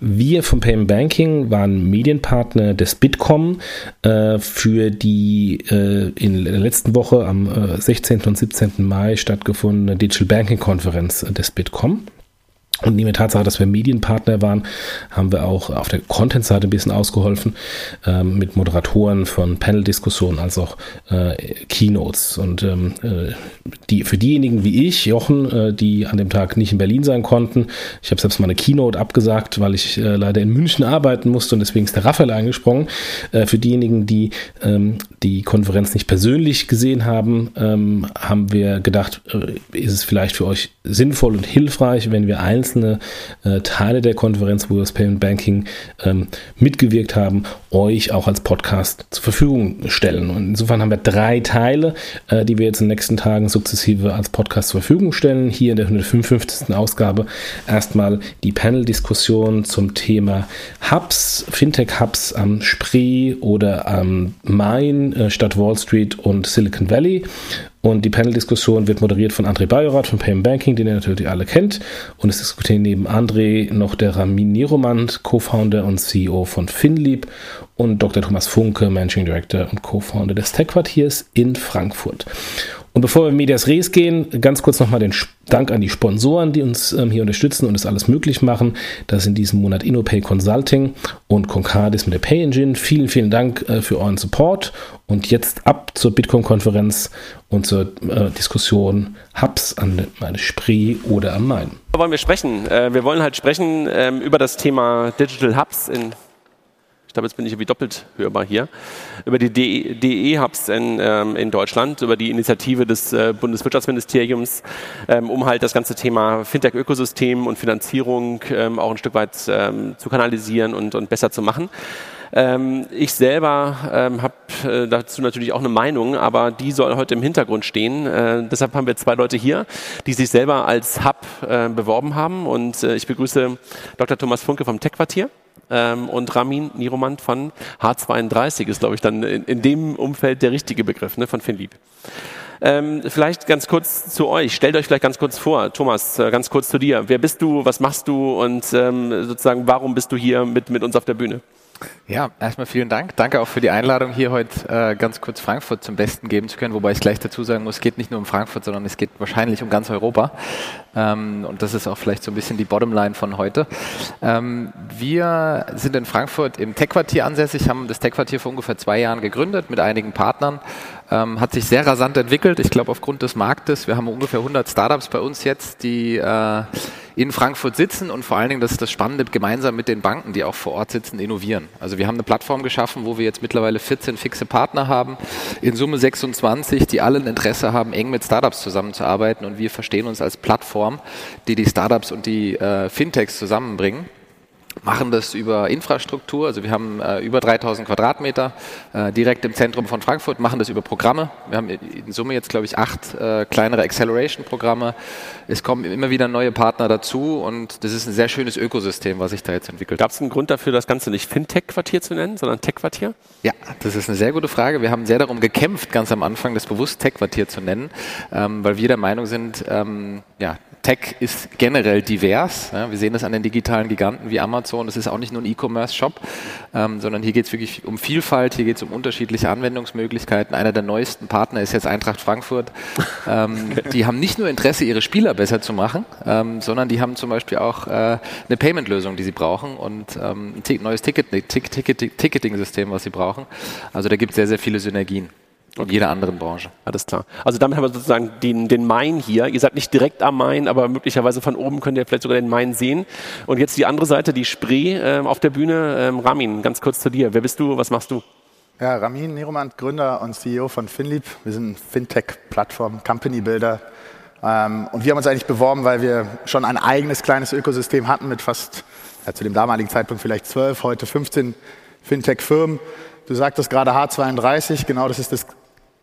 Wir vom Payment Banking waren Medienpartner des Bitkom äh, für die äh, in der letzten Woche am äh, 16. und 17. Mai stattgefundene Digital Banking Konferenz des Bitkom. Und neben der Tatsache, dass wir Medienpartner waren, haben wir auch auf der Content-Seite ein bisschen ausgeholfen ähm, mit Moderatoren von Panel-Diskussionen als auch äh, Keynotes. Und ähm, äh, die, für diejenigen wie ich, Jochen, äh, die an dem Tag nicht in Berlin sein konnten, ich habe selbst mal eine Keynote abgesagt, weil ich äh, leider in München arbeiten musste und deswegen ist der Raphael eingesprungen. Äh, für diejenigen, die ähm, die Konferenz nicht persönlich gesehen haben, ähm, haben wir gedacht, äh, ist es vielleicht für euch sinnvoll und hilfreich, wenn wir einzeln einzelne äh, Teile der Konferenz, wo das Payment Banking ähm, mitgewirkt haben, euch auch als Podcast zur Verfügung stellen. Und insofern haben wir drei Teile, äh, die wir jetzt in den nächsten Tagen sukzessive als Podcast zur Verfügung stellen. Hier in der 155. Ausgabe erstmal die Panel-Diskussion zum Thema Hubs, Fintech-Hubs am Spree oder am Main äh, statt Wall Street und Silicon Valley. Und die Panel-Diskussion wird moderiert von André Bajorat von Payment Banking, den ihr natürlich alle kennt. Und es diskutieren neben André noch der Ramin Niromand, Co-Founder und CEO von Finlieb und Dr. Thomas Funke, Managing Director und Co-Founder des Tech-Quartiers in Frankfurt. Und bevor wir in Medias Res gehen, ganz kurz nochmal den Dank an die Sponsoren, die uns ähm, hier unterstützen und das alles möglich machen. Das ist in diesem Monat InnoPay Consulting und Concardis mit der Pay Engine. Vielen, vielen Dank äh, für euren Support. Und jetzt ab zur Bitcoin-Konferenz und zur äh, Diskussion Hubs an meine Spree oder am Main. Wollen wir sprechen? Äh, wir wollen halt sprechen ähm, über das Thema Digital Hubs in jetzt bin ich irgendwie doppelt hörbar hier, über die DE-Hubs in, ähm, in Deutschland, über die Initiative des äh, Bundeswirtschaftsministeriums, ähm, um halt das ganze Thema Fintech-Ökosystem und Finanzierung ähm, auch ein Stück weit ähm, zu kanalisieren und, und besser zu machen. Ähm, ich selber ähm, habe äh, dazu natürlich auch eine Meinung, aber die soll heute im Hintergrund stehen. Äh, deshalb haben wir zwei Leute hier, die sich selber als Hub äh, beworben haben. Und äh, ich begrüße Dr. Thomas Funke vom Tech-Quartier ähm, und Ramin Niromand von H32 ist, glaube ich, dann in, in, dem Umfeld der richtige Begriff ne, von Finlieb. Ähm, vielleicht ganz kurz zu euch. Stellt euch vielleicht ganz kurz vor. Thomas, äh, ganz kurz zu dir. Wer bist du? Was machst du? Und ähm, sozusagen, warum bist du hier mit, mit uns auf der Bühne? Ja, erstmal vielen Dank. Danke auch für die Einladung, hier heute äh, ganz kurz Frankfurt zum Besten geben zu können. Wobei ich gleich dazu sagen muss, es geht nicht nur um Frankfurt, sondern es geht wahrscheinlich um ganz Europa. Ähm, und das ist auch vielleicht so ein bisschen die Bottomline von heute. Ähm, wir sind in Frankfurt im Tech-Quartier ansässig, haben das Tech-Quartier vor ungefähr zwei Jahren gegründet mit einigen Partnern. Ähm, hat sich sehr rasant entwickelt. Ich glaube, aufgrund des Marktes. Wir haben ungefähr 100 Startups bei uns jetzt, die äh, in Frankfurt sitzen und vor allen Dingen, das ist das Spannende, gemeinsam mit den Banken, die auch vor Ort sitzen, innovieren. Also wir haben eine Plattform geschaffen, wo wir jetzt mittlerweile 14 fixe Partner haben, in Summe 26, die alle ein Interesse haben, eng mit Startups zusammenzuarbeiten und wir verstehen uns als Plattform, die die Startups und die äh, Fintechs zusammenbringen machen das über Infrastruktur. Also wir haben äh, über 3000 Quadratmeter äh, direkt im Zentrum von Frankfurt, machen das über Programme. Wir haben in Summe jetzt, glaube ich, acht äh, kleinere Acceleration-Programme. Es kommen immer wieder neue Partner dazu und das ist ein sehr schönes Ökosystem, was sich da jetzt entwickelt. Gab es einen Grund dafür, das Ganze nicht Fintech-Quartier zu nennen, sondern Tech-Quartier? Ja, das ist eine sehr gute Frage. Wir haben sehr darum gekämpft, ganz am Anfang das bewusst Tech-Quartier zu nennen, ähm, weil wir der Meinung sind, ähm, ja, Tech ist generell divers. Ja, wir sehen das an den digitalen Giganten wie Amazon. Das ist auch nicht nur ein E-Commerce-Shop, ähm, sondern hier geht es wirklich um Vielfalt, hier geht es um unterschiedliche Anwendungsmöglichkeiten. Einer der neuesten Partner ist jetzt Eintracht Frankfurt. Ähm, die haben nicht nur Interesse, ihre Spieler besser zu machen, ähm, sondern die haben zum Beispiel auch äh, eine Payment-Lösung, die sie brauchen und ähm, ein neues Ticket, Ticket, Ticket, Ticketing-System, was sie brauchen. Also da gibt es sehr, sehr viele Synergien in okay. jeder anderen Branche. Alles klar. Also damit haben wir sozusagen den, den Main hier. Ihr seid nicht direkt am Main, aber möglicherweise von oben könnt ihr vielleicht sogar den Main sehen. Und jetzt die andere Seite, die Spree äh, auf der Bühne. Ähm, Ramin, ganz kurz zu dir. Wer bist du? Was machst du? Ja, Ramin Neromand, Gründer und CEO von Finlieb. Wir sind Fintech-Plattform, Company Builder. Ähm, und wir haben uns eigentlich beworben, weil wir schon ein eigenes kleines Ökosystem hatten mit fast, ja, zu dem damaligen Zeitpunkt vielleicht zwölf, heute 15 Fintech-Firmen. Du sagtest gerade H32, genau das ist das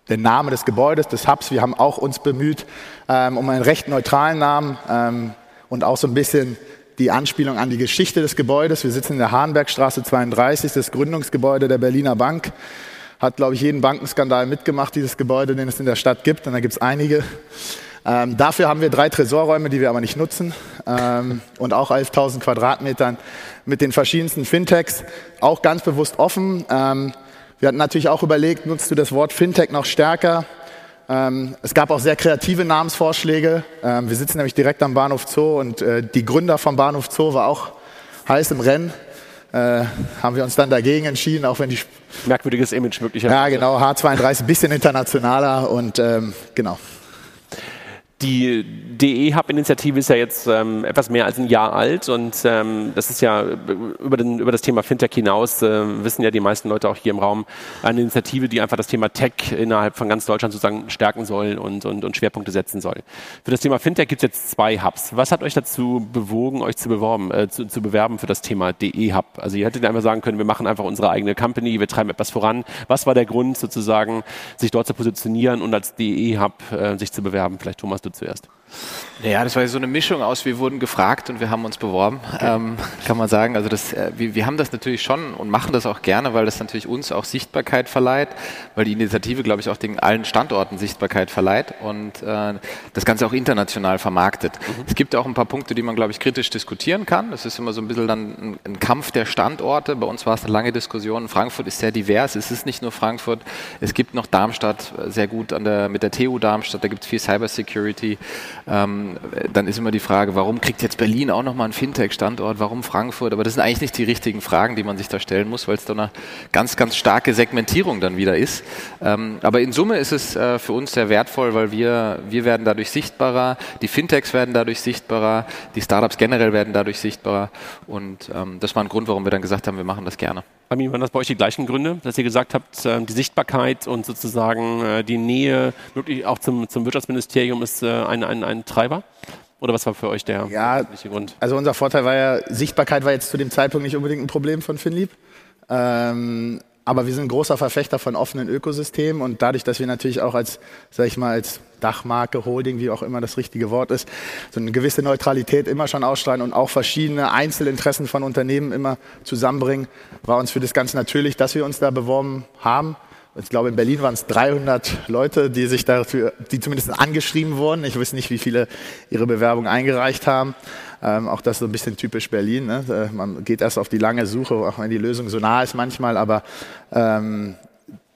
der Name des Gebäudes, des Hubs. Wir haben auch uns bemüht ähm, um einen recht neutralen Namen ähm, und auch so ein bisschen die Anspielung an die Geschichte des Gebäudes. Wir sitzen in der Hahnbergstraße 32, das Gründungsgebäude der Berliner Bank. Hat, glaube ich, jeden Bankenskandal mitgemacht, dieses Gebäude, den es in der Stadt gibt. Und da gibt es einige. Ähm, dafür haben wir drei Tresorräume, die wir aber nicht nutzen. Ähm, und auch 11.000 Quadratmetern mit den verschiedensten Fintechs. Auch ganz bewusst offen. Ähm, wir hatten natürlich auch überlegt, nutzt du das Wort Fintech noch stärker? Ähm, es gab auch sehr kreative Namensvorschläge. Ähm, wir sitzen nämlich direkt am Bahnhof Zoo und äh, die Gründer vom Bahnhof Zoo war auch heiß im Rennen. Äh, haben wir uns dann dagegen entschieden, auch wenn die merkwürdiges Image möglicherweise. Ja, genau. H32 bisschen internationaler und ähm, genau. Die DE-Hub-Initiative ist ja jetzt ähm, etwas mehr als ein Jahr alt und ähm, das ist ja über, den, über das Thema Fintech hinaus, äh, wissen ja die meisten Leute auch hier im Raum, eine Initiative, die einfach das Thema Tech innerhalb von ganz Deutschland sozusagen stärken soll und, und, und Schwerpunkte setzen soll. Für das Thema Fintech gibt es jetzt zwei Hubs. Was hat euch dazu bewogen, euch zu, beworben, äh, zu, zu bewerben für das Thema DE-Hub? Also ihr hättet einfach sagen können, wir machen einfach unsere eigene Company, wir treiben etwas voran. Was war der Grund sozusagen, sich dort zu positionieren und als DE-Hub äh, sich zu bewerben? Vielleicht Thomas, du zuerst. Ja, das war so eine Mischung aus, wir wurden gefragt und wir haben uns beworben, okay. ähm, kann man sagen. Also das, äh, wir, wir, haben das natürlich schon und machen das auch gerne, weil das natürlich uns auch Sichtbarkeit verleiht, weil die Initiative, glaube ich, auch den allen Standorten Sichtbarkeit verleiht und äh, das Ganze auch international vermarktet. Mhm. Es gibt auch ein paar Punkte, die man, glaube ich, kritisch diskutieren kann. Das ist immer so ein bisschen dann ein, ein Kampf der Standorte. Bei uns war es eine lange Diskussion. Frankfurt ist sehr divers. Es ist nicht nur Frankfurt. Es gibt noch Darmstadt äh, sehr gut an der, mit der TU Darmstadt. Da gibt es viel Cybersecurity. Ähm, dann ist immer die Frage, warum kriegt jetzt Berlin auch nochmal einen Fintech-Standort, warum Frankfurt? Aber das sind eigentlich nicht die richtigen Fragen, die man sich da stellen muss, weil es da eine ganz, ganz starke Segmentierung dann wieder ist. Ähm, aber in Summe ist es äh, für uns sehr wertvoll, weil wir, wir werden dadurch sichtbarer, die Fintechs werden dadurch sichtbarer, die Startups generell werden dadurch sichtbarer und ähm, das war ein Grund, warum wir dann gesagt haben, wir machen das gerne. Armin, waren das bei euch die gleichen Gründe, dass ihr gesagt habt, ähm, die Sichtbarkeit und sozusagen äh, die Nähe wirklich auch zum, zum Wirtschaftsministerium ist äh, ein, ein, ein Treiber? Oder was war für euch der ja, Grund? Also unser Vorteil war ja, Sichtbarkeit war jetzt zu dem Zeitpunkt nicht unbedingt ein Problem von Finlieb. Ähm, aber wir sind großer Verfechter von offenen Ökosystemen und dadurch, dass wir natürlich auch als, sag ich mal, als Dachmarke, Holding, wie auch immer das richtige Wort ist, so eine gewisse Neutralität immer schon ausstrahlen und auch verschiedene Einzelinteressen von Unternehmen immer zusammenbringen, war uns für das ganz natürlich, dass wir uns da beworben haben. Ich glaube, in Berlin waren es 300 Leute, die sich dafür, die zumindest angeschrieben wurden. Ich weiß nicht, wie viele ihre Bewerbung eingereicht haben. Ähm, auch das ist so ein bisschen typisch Berlin. Ne? Äh, man geht erst auf die lange Suche, auch wenn die Lösung so nah ist manchmal, aber ähm,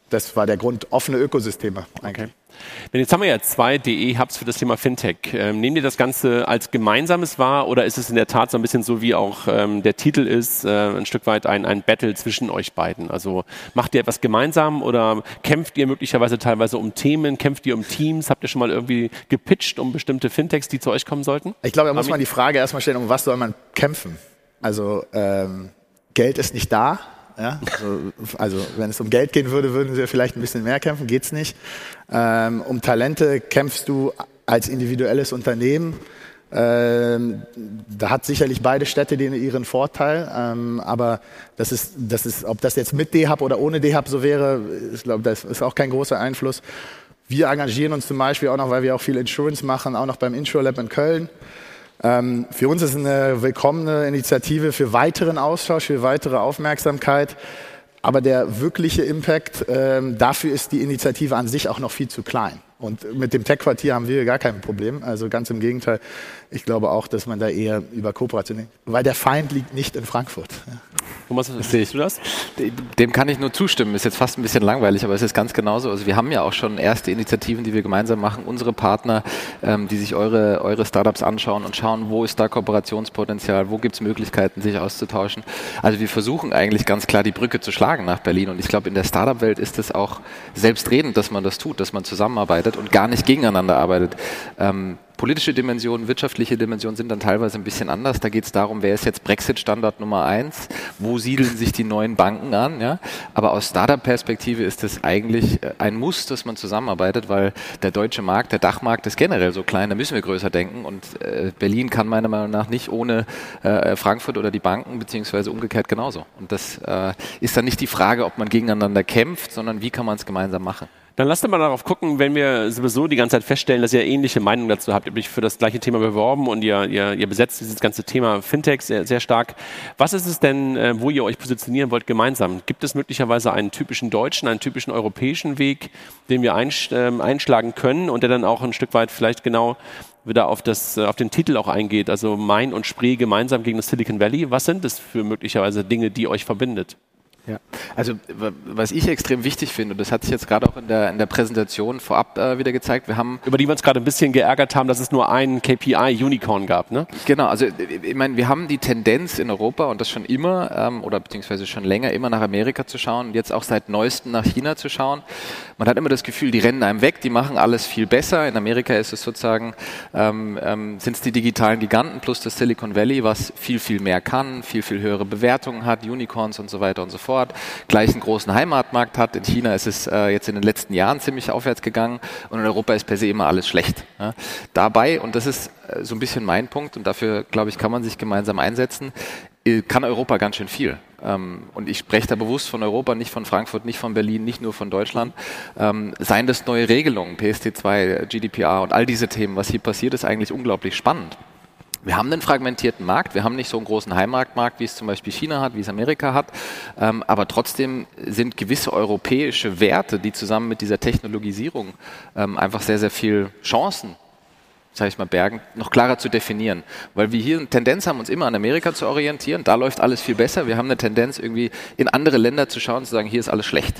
das war der Grund, offene Ökosysteme eigentlich. Okay. Jetzt haben wir ja zwei DE-Hubs für das Thema Fintech. Ähm, nehmt ihr das Ganze als Gemeinsames wahr oder ist es in der Tat so ein bisschen so, wie auch ähm, der Titel ist, äh, ein Stück weit ein, ein Battle zwischen euch beiden? Also macht ihr etwas gemeinsam oder kämpft ihr möglicherweise teilweise um Themen, kämpft ihr um Teams? Habt ihr schon mal irgendwie gepitcht um bestimmte Fintechs, die zu euch kommen sollten? Ich glaube, da muss man die Frage erstmal stellen, um was soll man kämpfen? Also ähm, Geld ist nicht da. Ja? Also, also, wenn es um Geld gehen würde, würden wir vielleicht ein bisschen mehr kämpfen, geht's nicht. Ähm, um Talente kämpfst du als individuelles Unternehmen. Ähm, da hat sicherlich beide Städte den, ihren Vorteil, ähm, aber das ist, das ist, ob das jetzt mit DHub oder ohne DHub so wäre, ich glaube, das ist auch kein großer Einfluss. Wir engagieren uns zum Beispiel auch noch, weil wir auch viel Insurance machen, auch noch beim InsurLab in Köln. Ähm, für uns ist eine willkommene Initiative für weiteren Austausch, für weitere Aufmerksamkeit. Aber der wirkliche Impact, ähm, dafür ist die Initiative an sich auch noch viel zu klein. Und mit dem Tech-Quartier haben wir gar kein Problem. Also ganz im Gegenteil. Ich glaube auch, dass man da eher über Kooperation, weil der Feind liegt nicht in Frankfurt. Thomas, siehst du das? Dem kann ich nur zustimmen. Ist jetzt fast ein bisschen langweilig, aber es ist ganz genauso. Also wir haben ja auch schon erste Initiativen, die wir gemeinsam machen. Unsere Partner, ähm, die sich eure, eure Startups anschauen und schauen, wo ist da Kooperationspotenzial, wo gibt es Möglichkeiten, sich auszutauschen. Also wir versuchen eigentlich ganz klar die Brücke zu schlagen nach Berlin. Und ich glaube, in der Startup-Welt ist es auch selbstredend, dass man das tut, dass man zusammenarbeitet und gar nicht gegeneinander arbeitet. Ähm, politische Dimensionen, wirtschaftliche Dimensionen sind dann teilweise ein bisschen anders. Da geht es darum, wer ist jetzt Brexit-Standard Nummer eins, wo siedeln sich die neuen Banken an. Ja? Aber aus Startup-Perspektive ist es eigentlich äh, ein Muss, dass man zusammenarbeitet, weil der deutsche Markt, der Dachmarkt ist generell so klein, da müssen wir größer denken. Und äh, Berlin kann meiner Meinung nach nicht ohne äh, Frankfurt oder die Banken, beziehungsweise umgekehrt genauso. Und das äh, ist dann nicht die Frage, ob man gegeneinander kämpft, sondern wie kann man es gemeinsam machen. Dann lasst mal darauf gucken, wenn wir sowieso die ganze Zeit feststellen, dass ihr ähnliche Meinungen dazu habt. Ihr habt euch für das gleiche Thema beworben und ihr, ihr, ihr besetzt dieses ganze Thema Fintech sehr, sehr stark. Was ist es denn, äh, wo ihr euch positionieren wollt gemeinsam? Gibt es möglicherweise einen typischen deutschen, einen typischen europäischen Weg, den wir ähm, einschlagen können und der dann auch ein Stück weit vielleicht genau wieder auf, das, äh, auf den Titel auch eingeht, also Main und Spree gemeinsam gegen das Silicon Valley. Was sind das für möglicherweise Dinge, die euch verbindet? Ja, also was ich extrem wichtig finde, und das hat sich jetzt gerade auch in der, in der Präsentation vorab äh, wieder gezeigt, wir haben... Über die wir uns gerade ein bisschen geärgert haben, dass es nur einen KPI-Unicorn gab, ne? Genau, also ich meine, wir haben die Tendenz in Europa und das schon immer, ähm, oder beziehungsweise schon länger, immer nach Amerika zu schauen und jetzt auch seit neuestem nach China zu schauen. Man hat immer das Gefühl, die rennen einem weg, die machen alles viel besser. In Amerika ist es sozusagen, ähm, ähm, sind es die digitalen Giganten plus das Silicon Valley, was viel, viel mehr kann, viel, viel höhere Bewertungen hat, Unicorns und so weiter und so fort fort, gleich einen großen Heimatmarkt hat. In China ist es äh, jetzt in den letzten Jahren ziemlich aufwärts gegangen und in Europa ist per se immer alles schlecht. Ja. Dabei, und das ist äh, so ein bisschen mein Punkt und dafür, glaube ich, kann man sich gemeinsam einsetzen, äh, kann Europa ganz schön viel. Ähm, und ich spreche da bewusst von Europa, nicht von Frankfurt, nicht von Berlin, nicht nur von Deutschland. Ähm, seien das neue Regelungen, PST2, GDPR und all diese Themen, was hier passiert, ist eigentlich unglaublich spannend. Wir haben einen fragmentierten Markt, wir haben nicht so einen großen Heimmarktmarkt, wie es zum Beispiel China hat, wie es Amerika hat, ähm, aber trotzdem sind gewisse europäische Werte, die zusammen mit dieser Technologisierung ähm, einfach sehr, sehr viel Chancen sage ich mal, Bergen noch klarer zu definieren. Weil wir hier eine Tendenz haben, uns immer an Amerika zu orientieren. Da läuft alles viel besser. Wir haben eine Tendenz, irgendwie in andere Länder zu schauen und zu sagen, hier ist alles schlecht.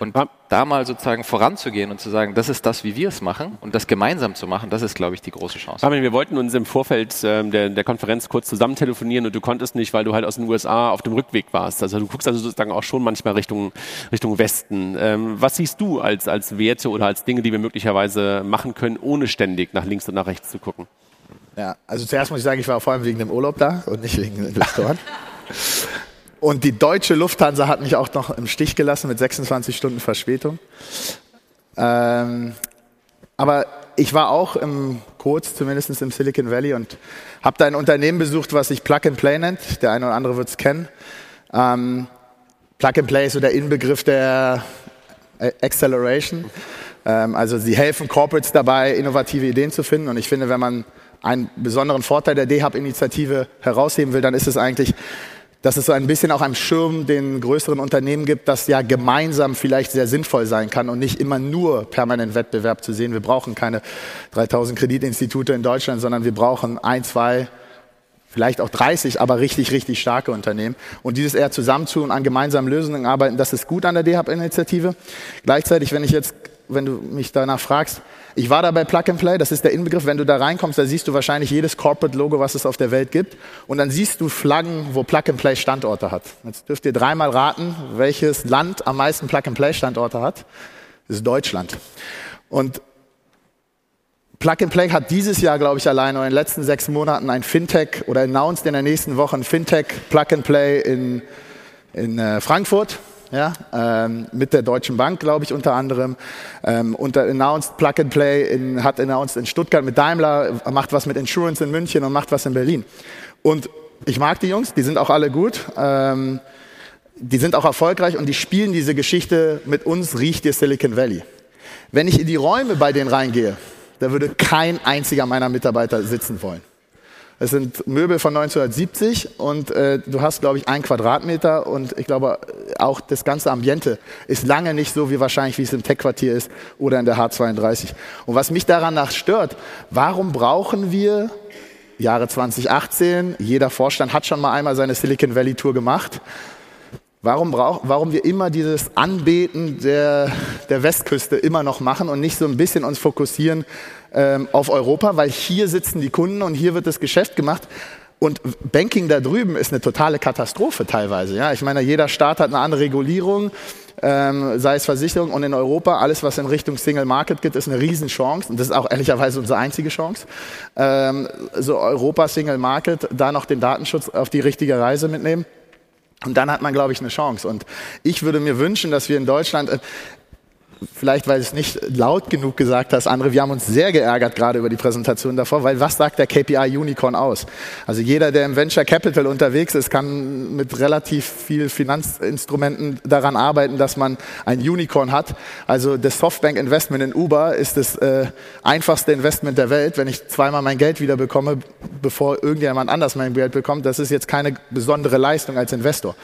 Und da mal sozusagen voranzugehen und zu sagen, das ist das, wie wir es machen und das gemeinsam zu machen, das ist, glaube ich, die große Chance. Armin, wir wollten uns im Vorfeld ähm, der, der Konferenz kurz zusammen telefonieren und du konntest nicht, weil du halt aus den USA auf dem Rückweg warst. Also du guckst also sozusagen auch schon manchmal Richtung, Richtung Westen. Ähm, was siehst du als, als Werte oder als Dinge, die wir möglicherweise machen können, ohne ständig nach links und nach rechts zu gucken? Ja, also zuerst muss ich sagen, ich war vor allem wegen dem Urlaub da und nicht wegen den Investoren. Und die deutsche Lufthansa hat mich auch noch im Stich gelassen mit 26 Stunden Verspätung. Ähm, aber ich war auch im, kurz zumindest im Silicon Valley und habe da ein Unternehmen besucht, was sich Plug and Play nennt. Der eine oder andere wird es kennen. Ähm, Plug and Play ist so der Inbegriff der Acceleration. Ähm, also sie helfen Corporates dabei, innovative Ideen zu finden. Und ich finde, wenn man einen besonderen Vorteil der D-Hub-Initiative herausheben will, dann ist es eigentlich, dass es so ein bisschen auch einen Schirm den größeren Unternehmen gibt, das ja gemeinsam vielleicht sehr sinnvoll sein kann und nicht immer nur permanent Wettbewerb zu sehen. Wir brauchen keine 3000 Kreditinstitute in Deutschland, sondern wir brauchen ein, zwei, vielleicht auch 30, aber richtig, richtig starke Unternehmen. Und dieses eher zusammentun und an gemeinsamen Lösungen arbeiten, das ist gut an der DHub-Initiative. Gleichzeitig, wenn ich jetzt wenn du mich danach fragst. Ich war da bei Plug and Play, das ist der Inbegriff. Wenn du da reinkommst, da siehst du wahrscheinlich jedes Corporate-Logo, was es auf der Welt gibt. Und dann siehst du Flaggen, wo Plug and Play Standorte hat. Jetzt dürft ihr dreimal raten, welches Land am meisten Plug and Play Standorte hat. Das ist Deutschland. Und Plug and Play hat dieses Jahr, glaube ich, allein in den letzten sechs Monaten ein Fintech oder announced in der nächsten Woche ein Fintech Plug and Play in, in äh, Frankfurt ja, ähm, mit der Deutschen Bank, glaube ich, unter anderem. Ähm, und announced Plug and Play in, hat announced in Stuttgart mit Daimler, macht was mit Insurance in München und macht was in Berlin. Und ich mag die Jungs, die sind auch alle gut. Ähm, die sind auch erfolgreich und die spielen diese Geschichte mit uns, riecht ihr Silicon Valley. Wenn ich in die Räume bei denen reingehe, da würde kein einziger meiner Mitarbeiter sitzen wollen. Es sind Möbel von 1970 und äh, du hast, glaube ich, ein Quadratmeter und ich glaube, auch das ganze Ambiente ist lange nicht so wie wahrscheinlich, wie es im Tech-Quartier ist oder in der H32. Und was mich daran nach stört, warum brauchen wir Jahre 2018, jeder Vorstand hat schon mal einmal seine Silicon Valley Tour gemacht, Warum, brauch, warum wir immer dieses Anbeten der, der Westküste immer noch machen und nicht so ein bisschen uns fokussieren ähm, auf Europa, weil hier sitzen die Kunden und hier wird das Geschäft gemacht. Und Banking da drüben ist eine totale Katastrophe teilweise. Ja, ich meine, jeder Staat hat eine andere Regulierung, ähm, sei es Versicherung und in Europa alles, was in Richtung Single Market geht, ist eine Riesenchance und das ist auch ehrlicherweise unsere einzige Chance. Ähm, so Europa Single Market, da noch den Datenschutz auf die richtige Reise mitnehmen. Und dann hat man, glaube ich, eine Chance. Und ich würde mir wünschen, dass wir in Deutschland, äh, vielleicht weil es nicht laut genug gesagt hast, andere, wir haben uns sehr geärgert gerade über die Präsentation davor, weil was sagt der KPI Unicorn aus? Also jeder, der im Venture Capital unterwegs ist, kann mit relativ viel Finanzinstrumenten daran arbeiten, dass man ein Unicorn hat. Also das Softbank Investment in Uber ist das äh, einfachste Investment der Welt. Wenn ich zweimal mein Geld wieder bekomme, bevor irgendjemand anders mein Geld bekommt, das ist jetzt keine besondere Leistung als Investor.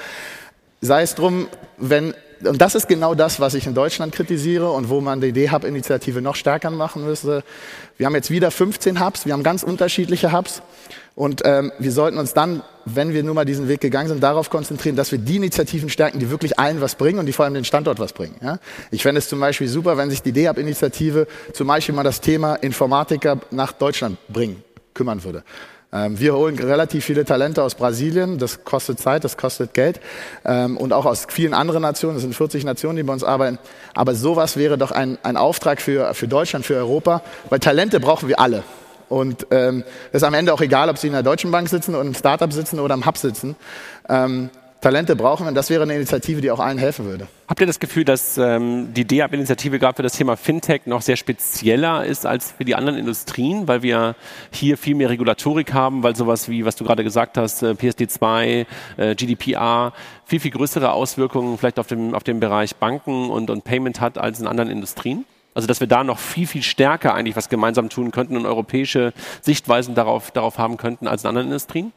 Sei es drum, wenn und das ist genau das, was ich in Deutschland kritisiere und wo man die D-Hub-Initiative noch stärker machen müsste. Wir haben jetzt wieder 15 Hubs, wir haben ganz unterschiedliche Hubs und ähm, wir sollten uns dann, wenn wir nur mal diesen Weg gegangen sind, darauf konzentrieren, dass wir die Initiativen stärken, die wirklich allen was bringen und die vor allem den Standort was bringen. Ja? Ich fände es zum Beispiel super, wenn sich die D-Hub-Initiative zum Beispiel mal das Thema Informatiker nach Deutschland bringen, kümmern würde. Ähm, wir holen relativ viele Talente aus Brasilien, das kostet Zeit, das kostet Geld ähm, und auch aus vielen anderen Nationen, es sind 40 Nationen, die bei uns arbeiten. Aber sowas wäre doch ein, ein Auftrag für, für Deutschland, für Europa, weil Talente brauchen wir alle. Und ähm, ist am Ende auch egal, ob sie in der Deutschen Bank sitzen oder im Startup sitzen oder im Hub sitzen. Ähm, Talente brauchen. Und das wäre eine Initiative, die auch allen helfen würde. Habt ihr das Gefühl, dass ähm, die DEAB-Initiative gerade für das Thema Fintech noch sehr spezieller ist als für die anderen Industrien, weil wir hier viel mehr Regulatorik haben, weil sowas wie, was du gerade gesagt hast, äh, PSD2, äh, GDPR, viel, viel größere Auswirkungen vielleicht auf dem, auf dem Bereich Banken und, und Payment hat als in anderen Industrien? Also dass wir da noch viel, viel stärker eigentlich was gemeinsam tun könnten und europäische Sichtweisen darauf, darauf haben könnten als in anderen Industrien?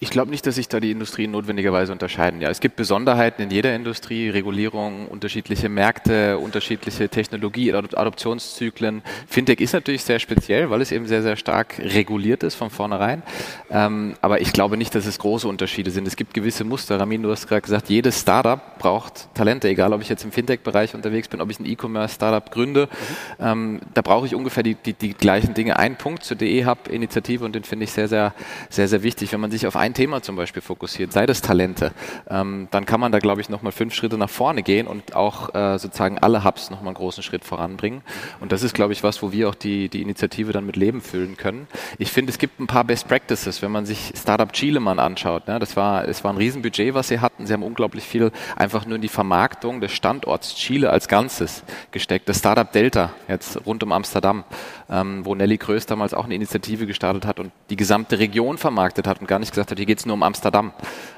Ich glaube nicht, dass sich da die Industrien notwendigerweise unterscheiden. Ja, es gibt Besonderheiten in jeder Industrie, Regulierung, unterschiedliche Märkte, unterschiedliche Technologie, Adoptionszyklen. Fintech ist natürlich sehr speziell, weil es eben sehr, sehr stark reguliert ist von vornherein. Ähm, aber ich glaube nicht, dass es große Unterschiede sind. Es gibt gewisse Muster. Ramin, du hast gerade gesagt, jedes Startup braucht Talente, egal ob ich jetzt im Fintech-Bereich unterwegs bin, ob ich ein E-Commerce-Startup gründe. Mhm. Ähm, da brauche ich ungefähr die, die, die gleichen Dinge. Ein Punkt zur DE-Hub-Initiative und den finde ich sehr, sehr, sehr, sehr wichtig. Wenn man sich auf ein ein Thema zum Beispiel fokussiert, sei das Talente, ähm, dann kann man da, glaube ich, nochmal fünf Schritte nach vorne gehen und auch äh, sozusagen alle Hubs nochmal einen großen Schritt voranbringen. Und das ist, glaube ich, was, wo wir auch die, die Initiative dann mit Leben füllen können. Ich finde, es gibt ein paar Best Practices, wenn man sich Startup Chilemann anschaut. Ne? Das war, es war ein Riesenbudget, was sie hatten. Sie haben unglaublich viel einfach nur in die Vermarktung des Standorts Chile als Ganzes gesteckt. Das Startup Delta, jetzt rund um Amsterdam, ähm, wo Nelly Kröß damals auch eine Initiative gestartet hat und die gesamte Region vermarktet hat und gar nicht gesagt hat, hier geht es nur um Amsterdam,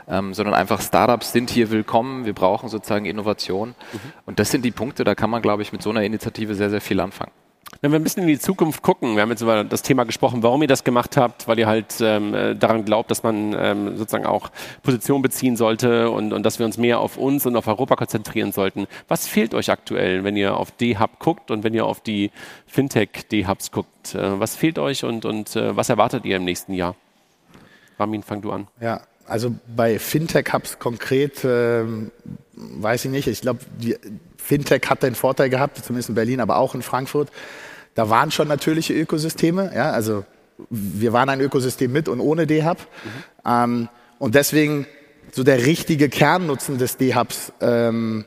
ähm, sondern einfach Startups sind hier willkommen, wir brauchen sozusagen Innovation. Mhm. Und das sind die Punkte, da kann man, glaube ich, mit so einer Initiative sehr, sehr viel anfangen. Wenn wir ein bisschen in die Zukunft gucken, wir haben jetzt über das Thema gesprochen, warum ihr das gemacht habt, weil ihr halt ähm, äh, daran glaubt, dass man ähm, sozusagen auch Position beziehen sollte und, und dass wir uns mehr auf uns und auf Europa konzentrieren sollten. Was fehlt euch aktuell, wenn ihr auf D-Hub guckt und wenn ihr auf die Fintech-D-Hubs guckt? Äh, was fehlt euch und, und äh, was erwartet ihr im nächsten Jahr? Ramin, fang du an. Ja, also bei Fintech-Hubs konkret äh, weiß ich nicht. Ich glaube, Fintech hat den Vorteil gehabt, zumindest in Berlin, aber auch in Frankfurt. Da waren schon natürliche Ökosysteme. Ja, also wir waren ein Ökosystem mit und ohne D-Hub. Mhm. Ähm, und deswegen so der richtige Kernnutzen des D-Hubs ähm,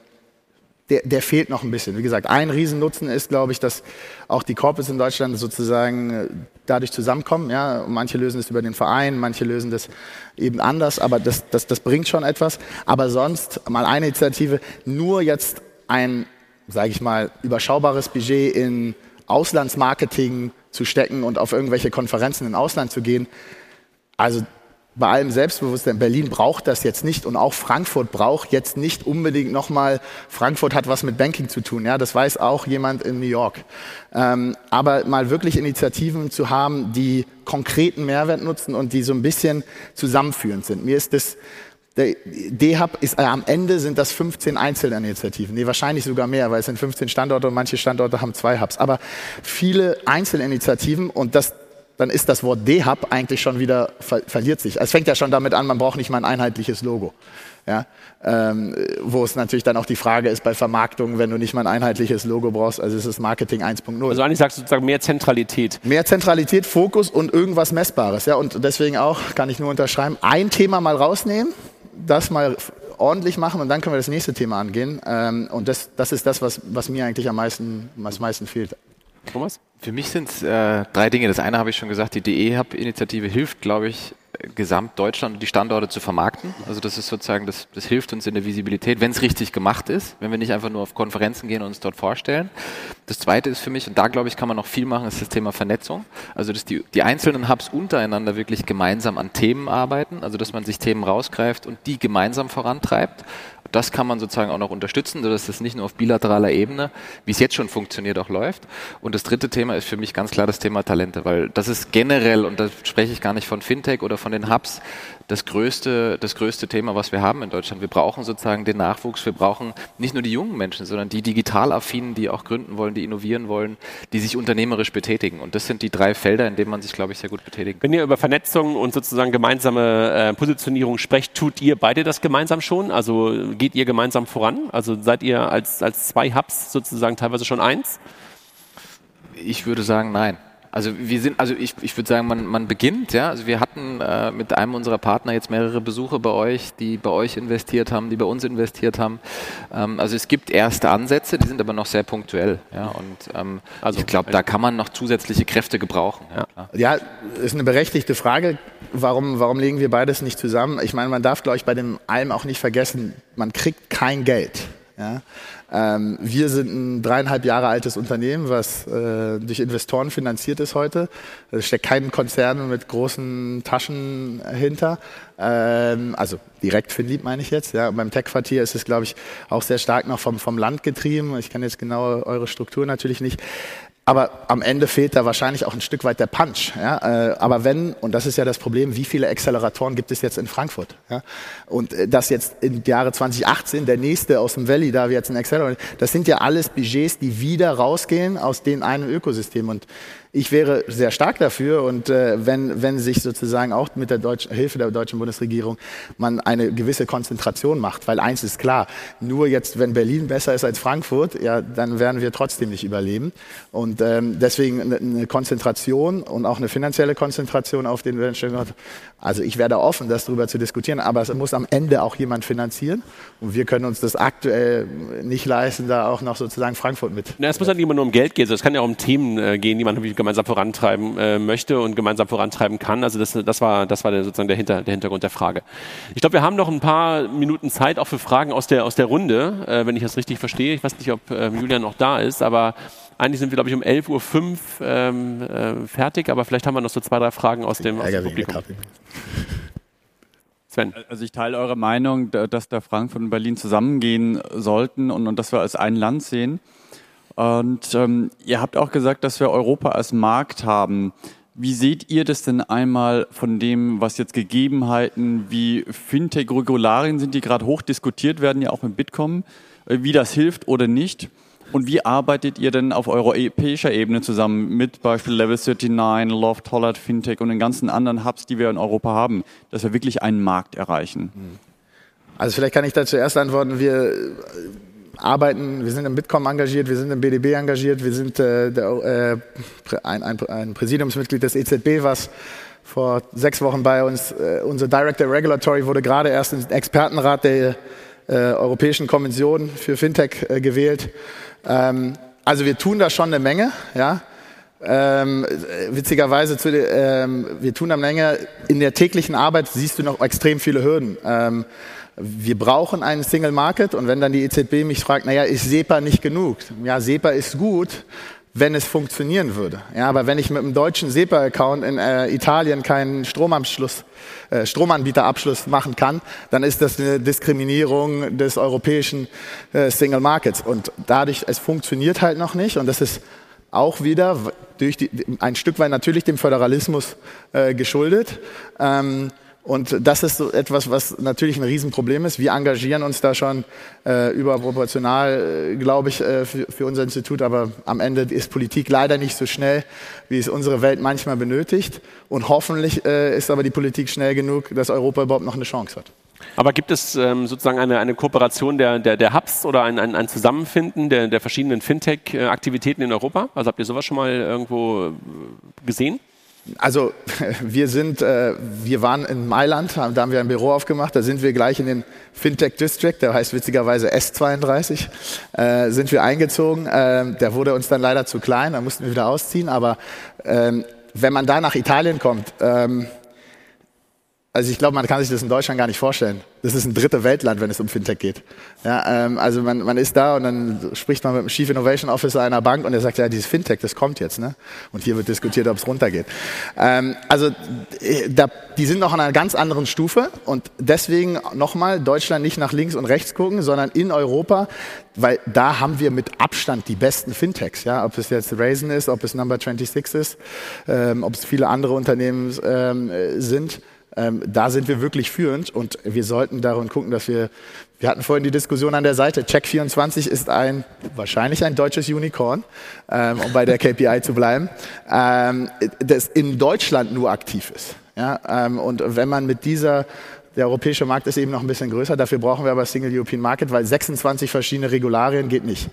der, der fehlt noch ein bisschen. Wie gesagt, ein Riesennutzen ist, glaube ich, dass auch die Corporates in Deutschland sozusagen dadurch zusammenkommen. Ja, manche lösen es über den Verein, manche lösen das eben anders, aber das, das, das bringt schon etwas. Aber sonst mal eine Initiative, nur jetzt ein, sage ich mal, überschaubares Budget in Auslandsmarketing zu stecken und auf irgendwelche Konferenzen im Ausland zu gehen. Also bei allem Selbstbewusstsein, Berlin braucht das jetzt nicht und auch Frankfurt braucht jetzt nicht unbedingt nochmal, Frankfurt hat was mit Banking zu tun, ja, das weiß auch jemand in New York. Ähm, aber mal wirklich Initiativen zu haben, die konkreten Mehrwert nutzen und die so ein bisschen zusammenführend sind. Mir ist das, der D-Hub ist, äh, am Ende sind das 15 Einzelinitiativen, nee, wahrscheinlich sogar mehr, weil es sind 15 Standorte und manche Standorte haben zwei Hubs, aber viele Einzelinitiativen und das dann ist das Wort D-Hub eigentlich schon wieder, ver verliert sich. Es fängt ja schon damit an, man braucht nicht mal ein einheitliches Logo. Ja, ähm, wo es natürlich dann auch die Frage ist bei Vermarktung, wenn du nicht mal ein einheitliches Logo brauchst, also ist es Marketing 1.0. Also eigentlich sagst du sozusagen mehr Zentralität. Mehr Zentralität, Fokus und irgendwas Messbares. Ja, und deswegen auch, kann ich nur unterschreiben, ein Thema mal rausnehmen, das mal ordentlich machen und dann können wir das nächste Thema angehen. Ähm, und das, das ist das, was, was mir eigentlich am meisten, am meisten fehlt. Thomas? Für mich sind es äh, drei Dinge. Das eine habe ich schon gesagt, die DE-Hub-Initiative hilft, glaube ich, Gesamtdeutschland und die Standorte zu vermarkten. Also das ist sozusagen, das, das hilft uns in der Visibilität, wenn es richtig gemacht ist, wenn wir nicht einfach nur auf Konferenzen gehen und uns dort vorstellen. Das zweite ist für mich, und da glaube ich, kann man noch viel machen, ist das Thema Vernetzung. Also dass die, die einzelnen Hubs untereinander wirklich gemeinsam an Themen arbeiten, also dass man sich Themen rausgreift und die gemeinsam vorantreibt das kann man sozusagen auch noch unterstützen, sodass das nicht nur auf bilateraler Ebene, wie es jetzt schon funktioniert, auch läuft. Und das dritte Thema ist für mich ganz klar das Thema Talente, weil das ist generell, und da spreche ich gar nicht von Fintech oder von den Hubs, das größte, das größte Thema, was wir haben in Deutschland. Wir brauchen sozusagen den Nachwuchs. Wir brauchen nicht nur die jungen Menschen, sondern die digital-affinen, die auch gründen wollen, die innovieren wollen, die sich unternehmerisch betätigen. Und das sind die drei Felder, in denen man sich, glaube ich, sehr gut betätigen kann. Wenn ihr über Vernetzung und sozusagen gemeinsame äh, Positionierung sprecht, tut ihr beide das gemeinsam schon? Also geht ihr gemeinsam voran? Also seid ihr als, als zwei Hubs sozusagen teilweise schon eins? Ich würde sagen, nein. Also wir sind, also ich, ich würde sagen, man, man beginnt, ja. Also wir hatten äh, mit einem unserer Partner jetzt mehrere Besuche bei euch, die bei euch investiert haben, die bei uns investiert haben. Ähm, also es gibt erste Ansätze, die sind aber noch sehr punktuell, ja. Und ähm, also ich glaube, da kann man noch zusätzliche Kräfte gebrauchen. Ja, ja ist eine berechtigte Frage. Warum, warum legen wir beides nicht zusammen? Ich meine, man darf, glaube ich, bei dem allem auch nicht vergessen, man kriegt kein Geld. Ja? Ähm, wir sind ein dreieinhalb Jahre altes Unternehmen, was äh, durch Investoren finanziert ist heute. Da steckt kein Konzern mit großen Taschen hinter. Ähm, also direkt Finlieb meine ich jetzt. Ja, beim Tech-Quartier ist es, glaube ich, auch sehr stark noch vom, vom Land getrieben. Ich kann jetzt genau eure Struktur natürlich nicht. Aber am Ende fehlt da wahrscheinlich auch ein Stück weit der Punch. Ja? Äh, aber wenn, und das ist ja das Problem, wie viele Acceleratoren gibt es jetzt in Frankfurt? Ja? Und äh, das jetzt im Jahre 2018, der nächste aus dem Valley, da wir jetzt ein Accelerator, das sind ja alles Budgets, die wieder rausgehen aus den einen Ökosystem. Und ich wäre sehr stark dafür und äh, wenn, wenn sich sozusagen auch mit der Deutsch Hilfe der deutschen Bundesregierung man eine gewisse Konzentration macht, weil eins ist klar, nur jetzt, wenn Berlin besser ist als Frankfurt, ja, dann werden wir trotzdem nicht überleben. Und ähm, deswegen eine, Konzentration und auch eine finanzielle Konzentration auf den. Also ich werde offen, das darüber zu diskutieren, aber es muss am Ende auch jemand finanzieren und wir können uns das aktuell nicht leisten, da auch noch sozusagen Frankfurt mit. Na, es muss ja nicht immer nur um Geld gehen, es kann ja auch um Themen äh, gehen, die man gemeinsam vorantreiben äh, möchte und gemeinsam vorantreiben kann. Also das, das war, das war der, sozusagen der, Hinter, der Hintergrund der Frage. Ich glaube, wir haben noch ein paar Minuten Zeit auch für Fragen aus der, aus der Runde, äh, wenn ich das richtig verstehe. Ich weiß nicht, ob äh, Julian noch da ist, aber eigentlich sind wir, glaube ich, um 11.05 Uhr ähm, äh, fertig, aber vielleicht haben wir noch so zwei, drei Fragen aus dem, aus dem Publikum. Sven. Also ich teile eure Meinung, dass da Frankfurt und Berlin zusammengehen sollten und, und dass wir als ein Land sehen. Und ähm, ihr habt auch gesagt, dass wir Europa als Markt haben. Wie seht ihr das denn einmal von dem, was jetzt Gegebenheiten wie Fintech-Regularien sind, die gerade hoch diskutiert werden, ja auch mit Bitkom, äh, wie das hilft oder nicht? Und wie arbeitet ihr denn auf europäischer Ebene zusammen mit Beispiel Level 39, Loft, Hollard, Fintech und den ganzen anderen Hubs, die wir in Europa haben, dass wir wirklich einen Markt erreichen? Also vielleicht kann ich da zuerst antworten. Wir arbeiten, wir sind im Bitkom engagiert, wir sind im BDB engagiert, wir sind äh, der, äh, ein, ein, ein, Präsidiumsmitglied des EZB, was vor sechs Wochen bei uns, äh, unser Director Regulatory wurde gerade erst im Expertenrat der äh, Europäischen Kommission für Fintech äh, gewählt. Ähm, also wir tun da schon eine Menge, ja. Ähm, witzigerweise, zu, ähm, wir tun eine Menge. In der täglichen Arbeit siehst du noch extrem viele Hürden. Ähm, wir brauchen einen Single Market und wenn dann die EZB mich fragt, naja, ist SEPA nicht genug? Ja, SEPA ist gut, wenn es funktionieren würde. Ja, aber wenn ich mit einem deutschen SEPA-Account in äh, Italien keinen Stromanschluss, äh, Stromanbieterabschluss machen kann, dann ist das eine Diskriminierung des europäischen äh, Single Markets. Und dadurch, es funktioniert halt noch nicht und das ist auch wieder durch die, ein Stück weit natürlich dem Föderalismus äh, geschuldet. Ähm, und das ist so etwas, was natürlich ein Riesenproblem ist. Wir engagieren uns da schon äh, überproportional, äh, glaube ich, äh, für, für, unser Institut. Aber am Ende ist Politik leider nicht so schnell, wie es unsere Welt manchmal benötigt. Und hoffentlich äh, ist aber die Politik schnell genug, dass Europa überhaupt noch eine Chance hat. Aber gibt es ähm, sozusagen eine, eine Kooperation der, der, der Hubs oder ein, ein, ein Zusammenfinden der, der verschiedenen Fintech-Aktivitäten in Europa? Also habt ihr sowas schon mal irgendwo äh, gesehen? Also wir sind, äh, wir waren in Mailand, da haben wir ein Büro aufgemacht, da sind wir gleich in den Fintech District, der heißt witzigerweise S32, äh, sind wir eingezogen. Äh, der wurde uns dann leider zu klein, da mussten wir wieder ausziehen, aber ähm, wenn man da nach Italien kommt, ähm, Also ich glaube, man kann sich das in Deutschland gar nicht vorstellen. Das ist ein dritte Weltland, wenn es um Fintech geht. Ja, ähm, also man, man ist da und dann spricht man mit dem Chief Innovation Officer einer Bank und der sagt, ja, dieses Fintech, das kommt jetzt. Ne? Und hier wird diskutiert, ob es runtergeht. Ähm, also äh, da, die sind noch an einer ganz anderen Stufe und deswegen nochmal Deutschland nicht nach links und rechts gucken, sondern in Europa, weil da haben wir mit Abstand die besten Fintechs. Ja? Ob es jetzt Raisin ist, ob es Number 26 ist, ähm, ob es viele andere Unternehmen ähm, sind ähm, da sind wir wirklich führend und wir sollten darin gucken, dass wir, wir hatten vorhin die Diskussion an der Seite, Check24 ist ein, wahrscheinlich ein deutsches Unicorn, ähm, um bei der KPI zu bleiben, ähm, das in Deutschland nur aktiv ist. Ja, ähm, und wenn man mit dieser der europäische Markt ist eben noch ein bisschen größer. Dafür brauchen wir aber Single European Market, weil 26 verschiedene Regularien geht nicht.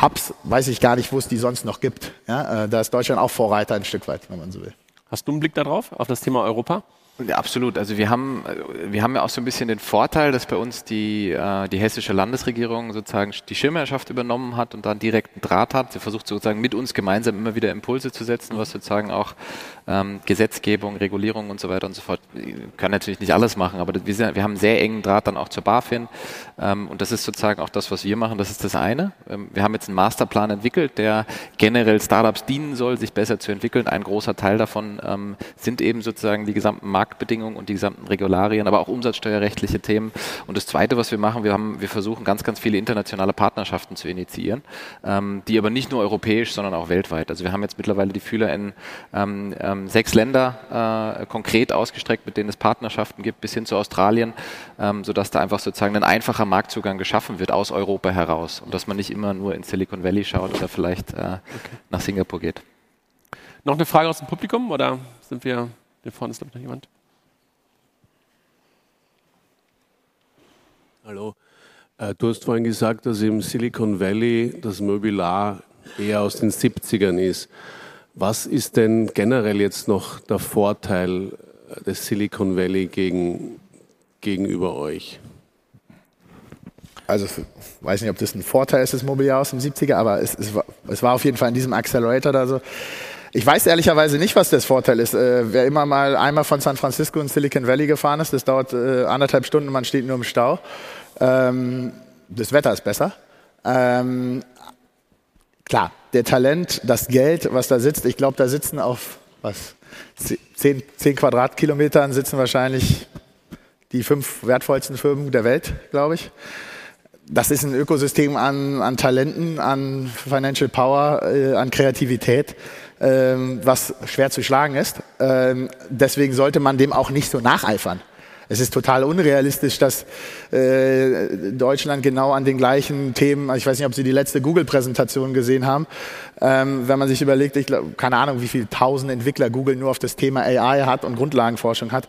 Hubs weiß ich gar nicht, wo es die sonst noch gibt. Ja, äh, da ist Deutschland auch Vorreiter ein Stück weit, wenn man so will. Hast du einen Blick darauf, auf das Thema Europa? Ja, absolut. Also wir haben, wir haben ja auch so ein bisschen den Vorteil, dass bei uns die, äh, die hessische Landesregierung sozusagen die Schirmherrschaft übernommen hat und dann direkt einen Draht hat. Sie versucht sozusagen mit uns gemeinsam immer wieder Impulse zu setzen, was sozusagen auch ähm, Gesetzgebung, Regulierung und so weiter und so fort. Wir können natürlich nicht alles machen, aber wir, sind, wir haben einen sehr engen Draht dann auch zur BaFin. Ähm, und das ist sozusagen auch das, was wir machen. Das ist das eine. Ähm, wir haben jetzt einen Masterplan entwickelt, der generell Startups dienen soll, sich besser zu entwickeln. Ein großer Teil davon ähm, sind eben sozusagen die gesamten Marktbedingungen und die gesamten Regularien, aber auch umsatzsteuerrechtliche Themen. Und das zweite, was wir machen, wir haben, wir versuchen ganz, ganz viele internationale Partnerschaften zu initiieren, ähm, die aber nicht nur europäisch, sondern auch weltweit. Also wir haben jetzt mittlerweile die Fühler in ähm, ähm, sechs Länder äh, konkret ausgestreckt, mit denen es Partnerschaften gibt, bis hin zu Australien, ähm, sodass da einfach sozusagen ein einfacher Marktzugang geschaffen wird aus Europa heraus und dass man nicht immer nur in Silicon Valley schaut oder vielleicht äh, okay. nach Singapur geht. Noch eine Frage aus dem Publikum oder sind wir, hier vorne ist glaube ich noch jemand? Hallo. Äh, du hast vorhin gesagt, dass im Silicon Valley das Mobilar eher aus den 70ern ist. Was ist denn generell jetzt noch der Vorteil des Silicon Valley gegen, gegenüber euch? Also ich weiß nicht, ob das ein Vorteil ist, das Mobiliar aus dem 70er, aber es, es, war, es war auf jeden Fall in diesem Accelerator da so. Ich weiß ehrlicherweise nicht, was das Vorteil ist. Äh, wer immer mal einmal von San Francisco in Silicon Valley gefahren ist, das dauert äh, anderthalb Stunden, man steht nur im Stau. Ähm, das Wetter ist besser. Ähm, klar, der Talent, das Geld, was da sitzt, ich glaube, da sitzen auf was, zehn, zehn Quadratkilometern sitzen wahrscheinlich die fünf wertvollsten Firmen der Welt, glaube ich. Das ist ein Ökosystem an, an Talenten, an Financial Power, äh, an Kreativität, ähm, was schwer zu schlagen ist. Ähm, deswegen sollte man dem auch nicht so nacheifern. Es ist total unrealistisch, dass äh, Deutschland genau an den gleichen Themen, also ich weiß nicht, ob Sie die letzte Google-Präsentation gesehen haben, ähm, wenn man sich überlegt, ich glaube, keine Ahnung, wie viele tausend Entwickler Google nur auf das Thema AI hat und Grundlagenforschung hat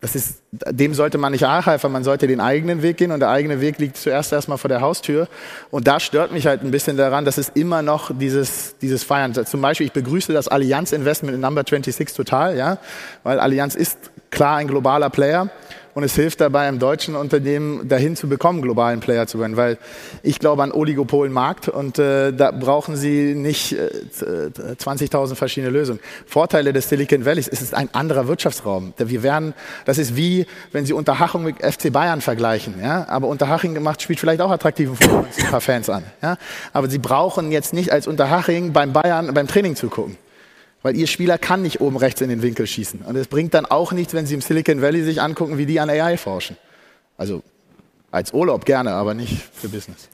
das ist, dem sollte man nicht nachhelfen, man sollte den eigenen Weg gehen und der eigene Weg liegt zuerst erstmal vor der Haustür. Und da stört mich halt ein bisschen daran, dass es immer noch dieses, dieses Feiern. Zum Beispiel, ich begrüße das Allianz Investment in Number 26 total, ja, weil Allianz ist klar ein globaler Player und es hilft dabei, im deutschen Unternehmen dahin zu bekommen, globalen Player zu werden, weil ich glaube an Oligopolenmarkt und äh, da brauchen Sie nicht äh, 20.000 verschiedene Lösungen. Vorteile des Silicon Valleys, es ist ein anderer Wirtschaftsraum. Wir werden, das ist wie, wenn Sie Unterhaching mit FC Bayern vergleichen, ja, aber Unterhaching gemacht spielt vielleicht auch attraktiven Fußball ein paar Fans an, ja, aber Sie brauchen jetzt nicht als Unterhaching beim Bayern beim Training zu gucken. Weil ihr Spieler kann nicht oben rechts in den Winkel schießen. Und es bringt dann auch nichts, wenn sie im Silicon Valley sich angucken, wie die an AI forschen. Also als Urlaub gerne, aber nicht für Business.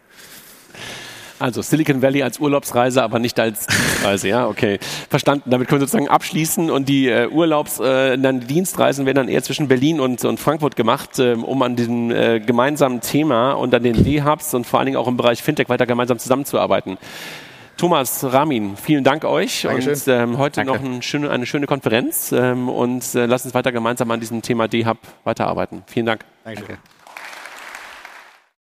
Also Silicon Valley als Urlaubsreise, aber nicht als Dienstreise, ja, okay. Verstanden. Damit können wir sozusagen abschließen und die äh, Urlaubs, äh, dann die Dienstreisen werden dann eher zwischen Berlin und, und Frankfurt gemacht, äh, um an diesem äh, gemeinsamen Thema und an den D-Hubs und vor allen Dingen auch im Bereich Fintech weiter gemeinsam zusammenzuarbeiten. Thomas Ramin, vielen Dank euch Dankeschön. und ähm, heute Danke. noch ein schöne, eine schöne Konferenz ähm, und äh, lasst uns weiter gemeinsam an diesem Thema D-Hub weiterarbeiten. Vielen Dank. Dankeschön. Danke.